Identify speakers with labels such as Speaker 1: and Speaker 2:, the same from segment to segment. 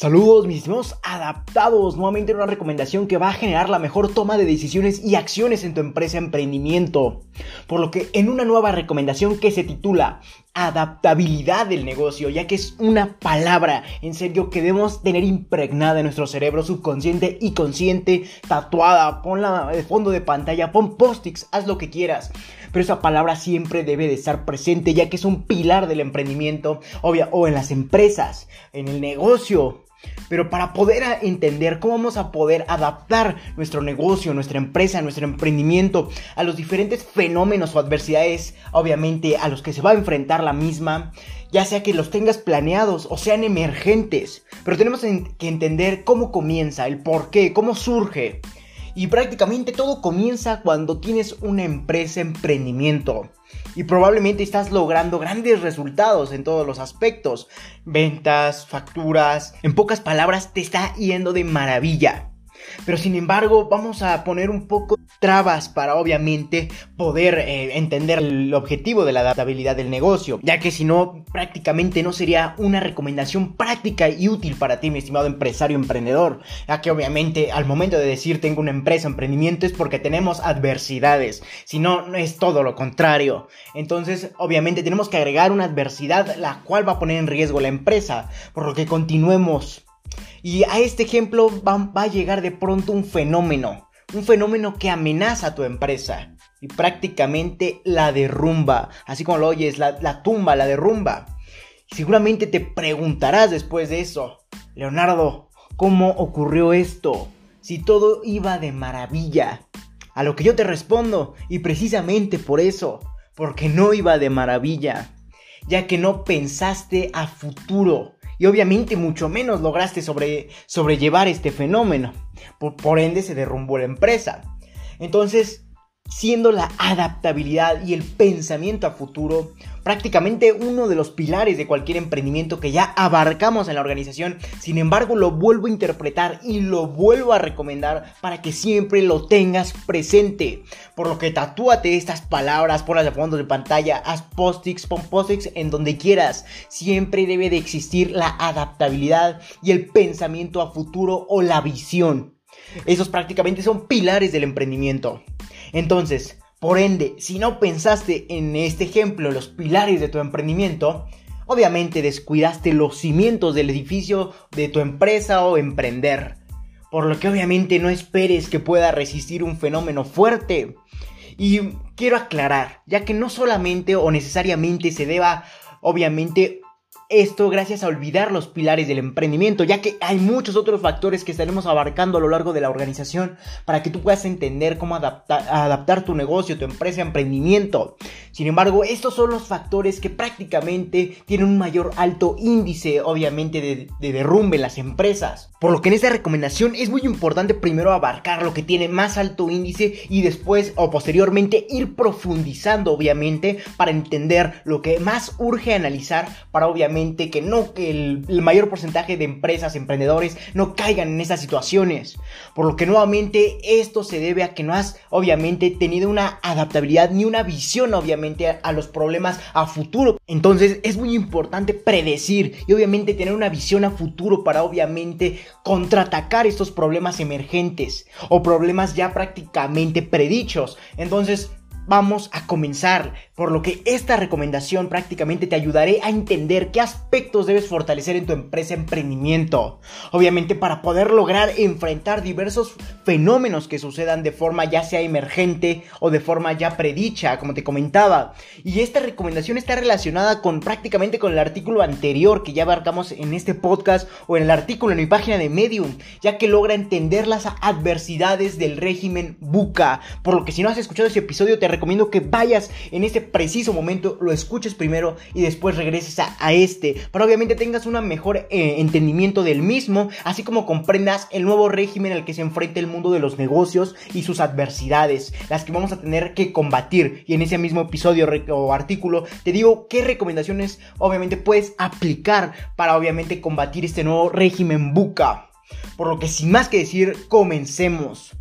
Speaker 1: Saludos mis estimados adaptados, nuevamente una recomendación que va a generar la mejor toma de decisiones y acciones en tu empresa emprendimiento. Por lo que en una nueva recomendación que se titula adaptabilidad del negocio, ya que es una palabra en serio que debemos tener impregnada en nuestro cerebro subconsciente y consciente, tatuada, ponla de fondo de pantalla, pon post-its, haz lo que quieras. Pero esa palabra siempre debe de estar presente, ya que es un pilar del emprendimiento, obvia, o en las empresas, en el negocio, pero para poder entender cómo vamos a poder adaptar nuestro negocio, nuestra empresa, nuestro emprendimiento a los diferentes fenómenos o adversidades, obviamente a los que se va a enfrentar la misma, ya sea que los tengas planeados o sean emergentes. Pero tenemos que entender cómo comienza, el por qué, cómo surge. Y prácticamente todo comienza cuando tienes una empresa emprendimiento. Y probablemente estás logrando grandes resultados en todos los aspectos. Ventas, facturas. En pocas palabras, te está yendo de maravilla. Pero sin embargo, vamos a poner un poco trabas para obviamente poder eh, entender el objetivo de la adaptabilidad del negocio, ya que si no, prácticamente no sería una recomendación práctica y útil para ti, mi estimado empresario emprendedor, ya que obviamente al momento de decir tengo una empresa, emprendimiento es porque tenemos adversidades, si no, no es todo lo contrario. Entonces, obviamente tenemos que agregar una adversidad la cual va a poner en riesgo la empresa, por lo que continuemos y a este ejemplo va, a llegar de pronto un fenómeno, un fenómeno que amenaza a tu empresa y prácticamente la derrumba, así como lo oyes, la, tumba, la derrumba. Seguramente te preguntarás después de eso, Leonardo, ¿cómo ocurrió esto? Si todo iba de maravilla. A lo que yo te respondo, y precisamente por eso, porque no iba de maravilla, ya que no pensaste a futuro, y obviamente mucho menos lograste sobre, sobrellevar este fenómeno. Por, por ende se derrumbó la empresa. Entonces, siendo la adaptabilidad y el pensamiento a futuro prácticamente uno de los pilares de cualquier emprendimiento que ya abarcamos en la organización. Sin embargo, lo vuelvo a interpretar y lo vuelvo a recomendar para que siempre lo tengas presente. Por lo que tatúate estas palabras, ponlas de fondo de pantalla, haz post-its, pon post-its en donde quieras. Siempre debe de existir la adaptabilidad y el pensamiento a futuro o la visión. Esos prácticamente son pilares del emprendimiento. Entonces, por ende, si no pensaste en este ejemplo, los pilares de tu emprendimiento, obviamente descuidaste los cimientos del edificio de tu empresa o emprender. Por lo que obviamente no esperes que pueda resistir un fenómeno fuerte. Y quiero aclarar, ya que no solamente o necesariamente se deba obviamente esto gracias a olvidar los pilares del emprendimiento, ya que hay muchos otros factores que estaremos abarcando a lo largo de la organización para que tú puedas entender cómo adaptar tu negocio, tu empresa, emprendimiento. Sin embargo, estos son los factores que prácticamente tienen un mayor alto índice, obviamente, de, de derrumbe en las empresas. Por lo que en esta recomendación es muy importante primero abarcar lo que tiene más alto índice y después o posteriormente ir profundizando, obviamente, para entender lo que más urge analizar para obviamente que no, que el, mayor porcentaje de empresas, emprendedores no caigan en esas situaciones. Por lo que nuevamente esto se debe a que no has obviamente tenido una adaptabilidad ni una visión obviamente a, a los problemas a futuro. Entonces es muy importante predecir y obviamente tener una visión a futuro para obviamente contraatacar estos problemas emergentes o problemas ya prácticamente predichos. Entonces vamos a comenzar, por lo que esta recomendación prácticamente te ayudaré a entender qué aspectos debes fortalecer en tu empresa emprendimiento. Obviamente para poder lograr enfrentar diversos fenómenos que sucedan de forma ya sea emergente o de forma ya predicha, como te comentaba. Y esta recomendación está relacionada con prácticamente con el artículo anterior que ya abarcamos en este podcast o en el artículo en mi página de Medium, ya que logra entender las adversidades del régimen buca. Por lo que si no has escuchado ese episodio te recomiendo que vayas en este preciso momento, lo escuches primero y después regreses a, este, para obviamente tengas un mejor eh, entendimiento del mismo, así como comprendas el nuevo régimen al que se enfrenta el mundo de los negocios y sus adversidades, las que vamos a tener que combatir. Y en ese mismo episodio o artículo te digo qué recomendaciones obviamente puedes aplicar para obviamente combatir este nuevo régimen buca. Por lo que sin más que decir, comencemos.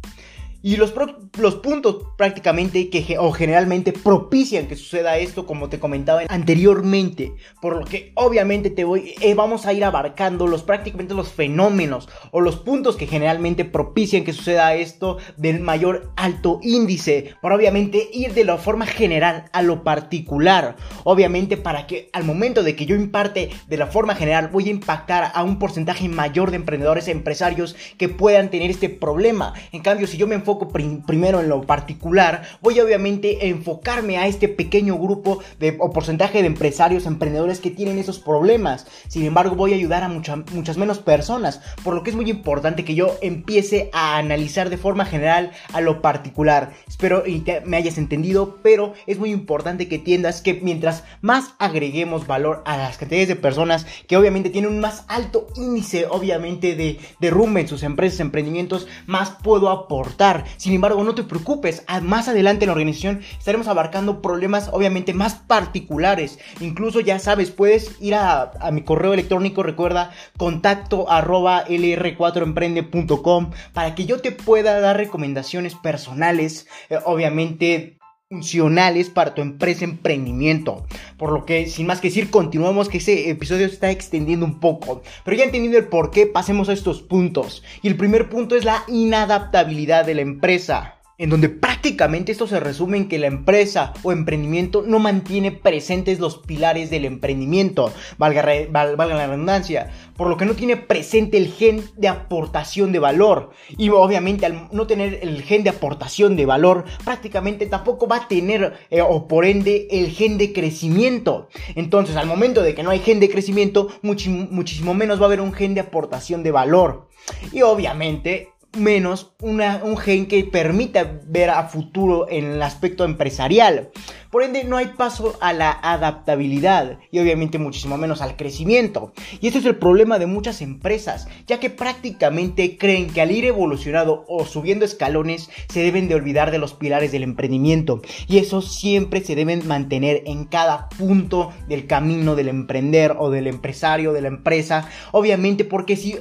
Speaker 1: Y los, los puntos prácticamente que o generalmente propician que suceda esto, como te comentaba anteriormente, por lo que obviamente te voy, eh, vamos a ir abarcando los prácticamente los fenómenos o los puntos que generalmente propician que suceda esto del mayor alto índice, por obviamente ir de la forma general a lo particular, obviamente para que al momento de que yo imparte de la forma general voy a impactar a un porcentaje mayor de emprendedores empresarios que puedan tener este problema. En cambio, si yo me enfoco primero en lo particular, voy a obviamente enfocarme a este pequeño grupo de, o porcentaje de empresarios, emprendedores que tienen esos problemas. Sin embargo, voy a ayudar a muchas menos personas, por lo que es muy importante que yo empiece a analizar de forma general a lo particular. Espero y me hayas entendido, pero es muy importante que entiendas que mientras más agreguemos valor a las cantidades de personas que obviamente tienen un más alto índice, obviamente, de derrumbe en sus empresas, emprendimientos, más puedo aportar. Sin embargo, no te preocupes, más adelante en la organización estaremos abarcando problemas obviamente más particulares. Incluso ya sabes, puedes ir a, mi correo electrónico, recuerda, contacto arroba lr4emprende.com para que yo te pueda dar recomendaciones personales, eh, obviamente funcionales para tu empresa emprendimiento. Por lo que, sin más que decir, continuamos que ese episodio se está extendiendo un poco. Pero ya entendiendo el por qué, pasemos a estos puntos. Y el primer punto es la inadaptabilidad de la empresa en donde prácticamente esto se resume en que la empresa o emprendimiento no mantiene presentes los pilares del emprendimiento, valga, la redundancia, por lo que no tiene presente el gen de aportación de valor. Y obviamente al no tener el gen de aportación de valor, prácticamente tampoco va a tener eh, o por ende el gen de crecimiento. Entonces al momento de que no hay gen de crecimiento, muchísimo menos va a haber un gen de aportación de valor. Y obviamente menos un gen que permita ver a futuro en el aspecto empresarial. Por ende, no hay paso a la adaptabilidad y obviamente muchísimo menos al crecimiento. Y este es el problema de muchas empresas, ya que prácticamente creen que al ir evolucionando o subiendo escalones se deben de olvidar de los pilares del emprendimiento. Y eso siempre se deben mantener en cada punto del camino del emprender o del empresario, de la empresa. Obviamente porque si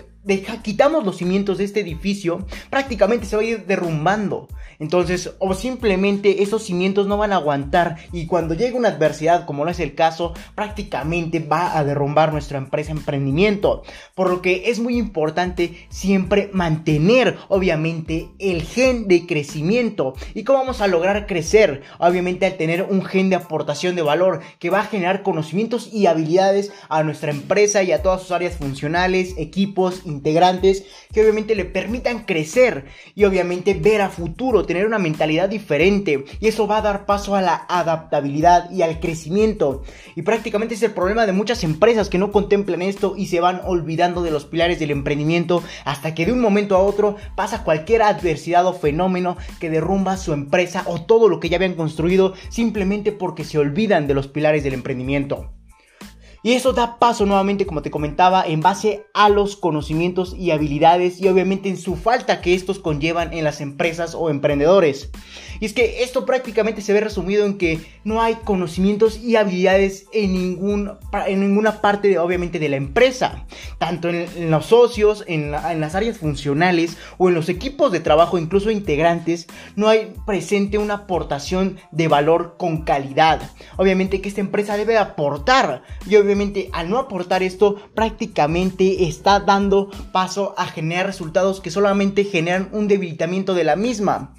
Speaker 1: quitamos los cimientos de este edificio, prácticamente se va a ir derrumbando. Entonces, o simplemente esos cimientos no van a aguantar y cuando llegue una adversidad, como no es el caso, prácticamente va a derrumbar nuestra empresa emprendimiento. Por lo que es muy importante siempre mantener, obviamente, el gen de crecimiento. ¿Y cómo vamos a lograr crecer? Obviamente al tener un gen de aportación de valor que va a generar conocimientos y habilidades a nuestra empresa y a todas sus áreas funcionales, equipos, integrantes que obviamente le permitan crecer y obviamente ver a futuro, tener una mentalidad diferente y eso va a dar paso a la adaptabilidad y al crecimiento. Y prácticamente es el problema de muchas empresas que no contemplan esto y se van olvidando de los pilares del emprendimiento hasta que de un momento a otro pasa cualquier adversidad o fenómeno que derrumba su empresa o todo lo que ya habían construido simplemente porque se olvidan de los pilares del emprendimiento. Y eso da paso nuevamente, como te comentaba, en base a los conocimientos y habilidades y obviamente en su falta que estos conllevan en las empresas o emprendedores. Y es que esto prácticamente se ve resumido en que no hay conocimientos y habilidades en, ningún, en ninguna parte, obviamente, de la empresa. Tanto en, los socios, en, en, las áreas funcionales o en los equipos de trabajo, incluso integrantes, no hay presente una aportación de valor con calidad. Obviamente que esta empresa debe aportar. Y al no aportar esto, prácticamente está dando paso a generar resultados que solamente generan un debilitamiento de la misma.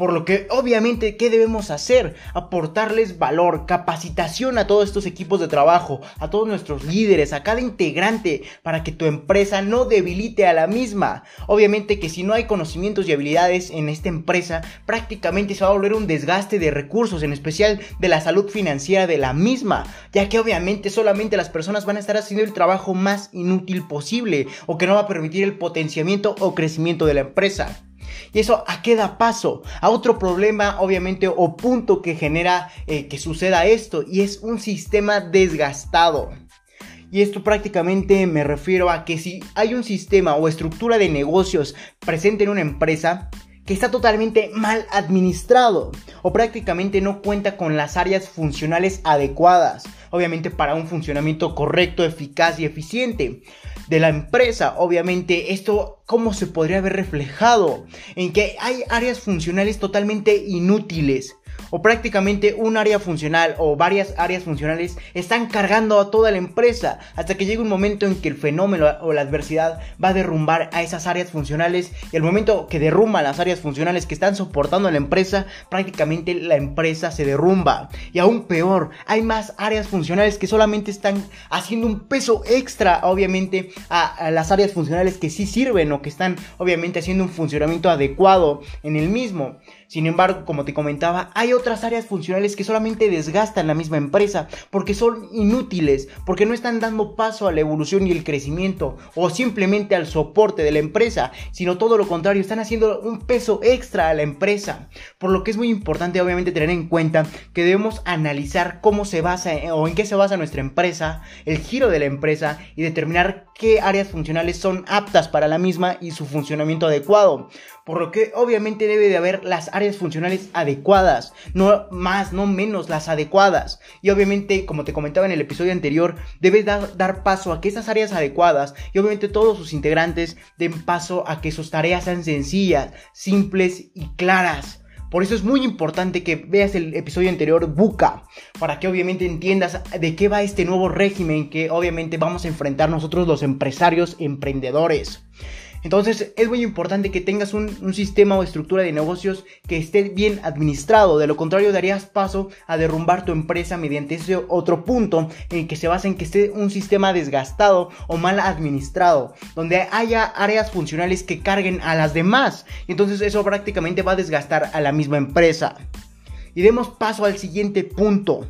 Speaker 1: Por lo que obviamente, ¿qué debemos hacer? Aportarles valor, capacitación a todos estos equipos de trabajo, a todos nuestros líderes, a cada integrante, para que tu empresa no debilite a la misma. Obviamente que si no hay conocimientos y habilidades en esta empresa, prácticamente se va a volver un desgaste de recursos, en especial de la salud financiera de la misma, ya que obviamente solamente las personas van a estar haciendo el trabajo más inútil posible o que no va a permitir el potenciamiento o crecimiento de la empresa. Y eso a qué da paso a otro problema, obviamente, o punto que genera eh, que suceda esto, y es un sistema desgastado. Y esto prácticamente me refiero a que si hay un sistema o estructura de negocios presente en una empresa, que está totalmente mal administrado o prácticamente no cuenta con las áreas funcionales adecuadas. Obviamente para un funcionamiento correcto, eficaz y eficiente de la empresa. Obviamente esto, ¿cómo se podría ver reflejado? En que hay áreas funcionales totalmente inútiles o prácticamente un área funcional o varias áreas funcionales están cargando a toda la empresa hasta que llega un momento en que el fenómeno o la adversidad va a derrumbar a esas áreas funcionales y el momento que derrumba las áreas funcionales que están soportando a la empresa prácticamente la empresa se derrumba. Y aún peor hay más áreas funcionales que solamente están haciendo un peso extra obviamente a, a las áreas funcionales que sí sirven o que están obviamente haciendo un funcionamiento adecuado en el mismo sin embargo, como te comentaba, hay otras áreas funcionales que solamente desgastan la misma empresa porque son inútiles, porque no están dando paso a la evolución y el crecimiento o simplemente al soporte de la empresa, sino todo lo contrario, están haciendo un peso extra a la empresa. Por lo que es muy importante obviamente tener en cuenta que debemos analizar cómo se basa o en qué se basa nuestra empresa, el giro de la empresa y determinar qué áreas funcionales son aptas para la misma y su funcionamiento adecuado por lo que obviamente debe de haber las áreas funcionales adecuadas, no más, no menos, las adecuadas. Y obviamente, como te comentaba en el episodio anterior, debe dar, dar paso a que esas áreas adecuadas y obviamente todos sus integrantes den paso a que sus tareas sean sencillas, simples y claras. Por eso es muy importante que veas el episodio anterior Buca, para que obviamente entiendas de qué va este nuevo régimen que obviamente vamos a enfrentar nosotros los empresarios emprendedores. Entonces es muy importante que tengas un, sistema o estructura de negocios que esté bien administrado. De lo contrario darías paso a derrumbar tu empresa mediante ese otro punto en que se basa en que esté un sistema desgastado o mal administrado. Donde haya áreas funcionales que carguen a las demás. Entonces eso prácticamente va a desgastar a la misma empresa. Y demos paso al siguiente punto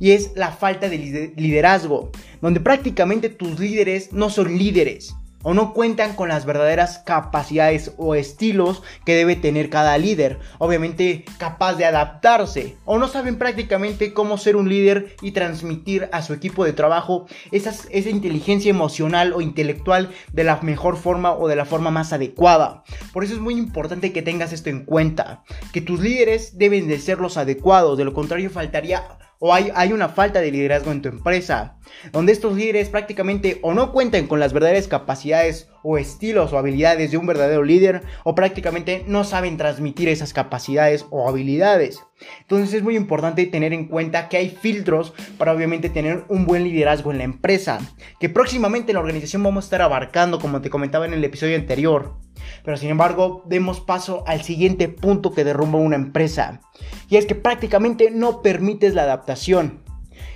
Speaker 1: y es la falta de liderazgo, donde prácticamente tus líderes no son líderes, o no cuentan con las verdaderas capacidades o estilos que debe tener cada líder, obviamente capaz de adaptarse, o no saben prácticamente cómo ser un líder y transmitir a su equipo de trabajo esa, inteligencia emocional o intelectual de la mejor forma o de la forma más adecuada. Por eso es muy importante que tengas esto en cuenta, que tus líderes deben de ser los adecuados, de lo contrario faltaría o hay, hay, una falta de liderazgo en tu empresa, donde estos líderes prácticamente o no cuentan con las verdaderas capacidades o estilos o habilidades de un verdadero líder, o prácticamente no saben transmitir esas capacidades o habilidades. Entonces es muy importante tener en cuenta que hay filtros para obviamente tener un buen liderazgo en la empresa, que próximamente en la organización vamos a estar abarcando, como te comentaba en el episodio anterior. Pero sin embargo, demos paso al siguiente punto que derrumba una empresa. Y es que prácticamente no permites la adaptación.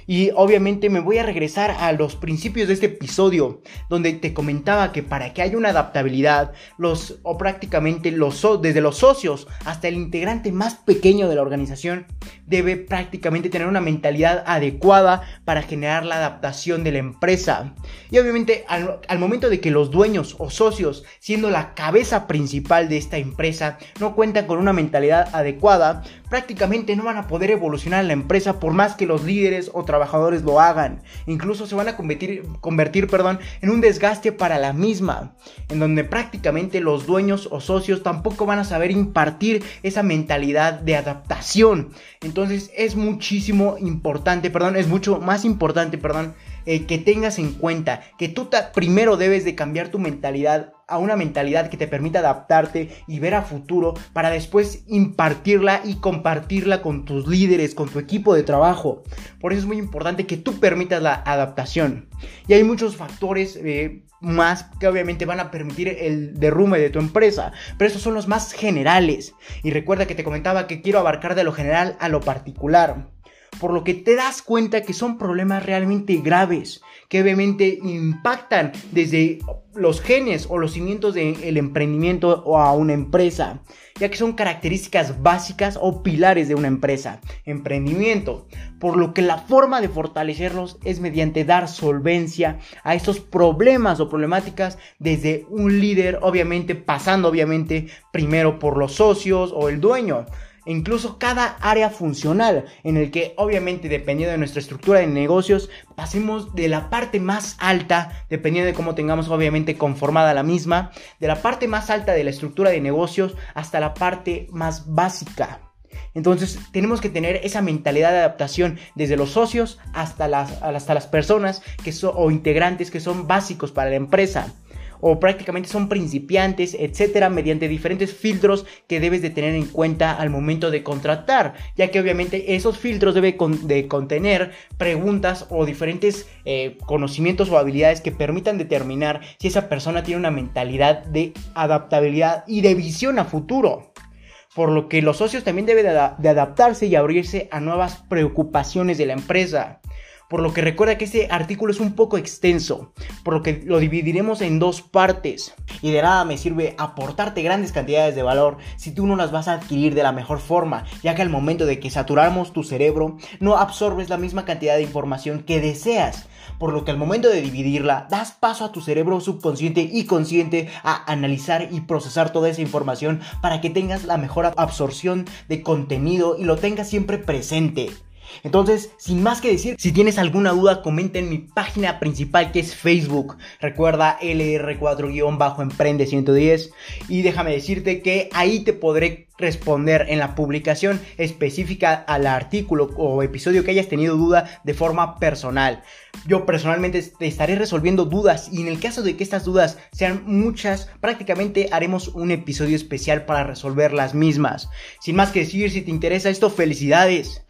Speaker 1: Y obviamente me voy a regresar a los principios de este episodio, donde te comentaba que para que haya una adaptabilidad, los o prácticamente los desde los socios hasta el integrante más pequeño de la organización debe prácticamente tener una mentalidad adecuada para generar la adaptación de la empresa. Y obviamente al, momento de que los dueños o socios, siendo la cabeza principal de esta empresa, no cuentan con una mentalidad adecuada, prácticamente no van a poder evolucionar la empresa por más que los líderes o trabajadores lo hagan. Incluso se van a convertir, convertir perdón, en un desgaste para la misma, en donde prácticamente los dueños o socios tampoco van a saber impartir esa mentalidad de adaptación. Entonces es muchísimo importante, perdón, es mucho más importante, perdón, eh, que tengas en cuenta que tú primero debes de cambiar tu mentalidad a una mentalidad que te permita adaptarte y ver a futuro para después impartirla y compartirla con tus líderes, con tu equipo de trabajo. Por eso es muy importante que tú permitas la adaptación. Y hay muchos factores eh, más que obviamente van a permitir el derrumbe de tu empresa, pero esos son los más generales. Y recuerda que te comentaba que quiero abarcar de lo general a lo particular por lo que te das cuenta que son problemas realmente graves, que obviamente impactan desde los genes o los cimientos del emprendimiento o a una empresa, ya que son características básicas o pilares de una empresa, emprendimiento, por lo que la forma de fortalecerlos es mediante dar solvencia a estos problemas o problemáticas desde un líder, obviamente pasando obviamente primero por los socios o el dueño, e incluso cada área funcional en el que obviamente dependiendo de nuestra estructura de negocios pasemos de la parte más alta dependiendo de cómo tengamos obviamente conformada la misma de la parte más alta de la estructura de negocios hasta la parte más básica. Entonces tenemos que tener esa mentalidad de adaptación desde los socios hasta las, hasta las personas que son, o integrantes que son básicos para la empresa o prácticamente son principiantes, etcétera, mediante diferentes filtros que debes de tener en cuenta al momento de contratar, ya que obviamente esos filtros deben de contener preguntas o diferentes eh, conocimientos o habilidades que permitan determinar si esa persona tiene una mentalidad de adaptabilidad y de visión a futuro. Por lo que los socios también deben de, adaptarse y abrirse a nuevas preocupaciones de la empresa por lo que recuerda que este artículo es un poco extenso, por lo que lo dividiremos en dos partes. Y de nada me sirve aportarte grandes cantidades de valor si tú no las vas a adquirir de la mejor forma, ya que al momento de que saturamos tu cerebro, no absorbes la misma cantidad de información que deseas. Por lo que al momento de dividirla, das paso a tu cerebro subconsciente y consciente a analizar y procesar toda esa información para que tengas la mejor absorción de contenido y lo tengas siempre presente. Entonces, sin más que decir, si tienes alguna duda, comenta en mi página principal que es Facebook. Recuerda LR4-Emprende 110 y déjame decirte que ahí te podré responder en la publicación específica al artículo o episodio que hayas tenido duda de forma personal. Yo personalmente te estaré resolviendo dudas y en el caso de que estas dudas sean muchas, prácticamente haremos un episodio especial para resolver las mismas. Sin más que decir, si te interesa esto, felicidades.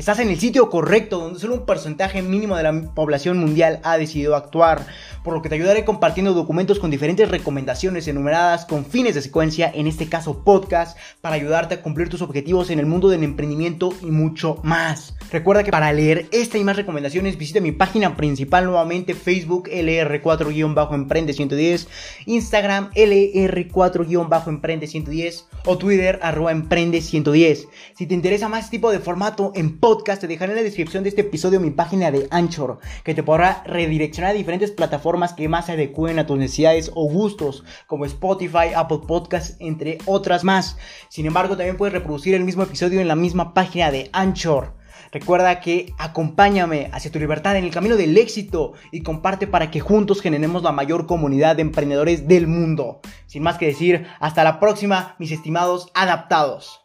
Speaker 1: Estás en el sitio correcto, donde solo un porcentaje mínimo de la población mundial ha decidido actuar, por lo que te ayudaré compartiendo documentos con diferentes recomendaciones enumeradas con fines de secuencia, en este caso podcast, para ayudarte a cumplir tus objetivos en el mundo del emprendimiento y mucho más. Recuerda que para leer esta y más recomendaciones visita mi página principal nuevamente Facebook LR4-Emprende 110, Instagram LR4-Emprende 110 o Twitter arroba Emprende 110. Si te interesa más este tipo de formato en podcast, te dejaré en la descripción de este episodio mi página de Anchor, que te podrá redireccionar a diferentes plataformas que más se adecúen a tus necesidades o gustos, como Spotify, Apple Podcasts, entre otras más. Sin embargo, también puedes reproducir el mismo episodio en la misma página de Anchor. Recuerda que acompáñame hacia tu libertad en el camino del éxito y comparte para que juntos generemos la mayor comunidad de emprendedores del mundo. Sin más que decir, hasta la próxima, mis estimados adaptados.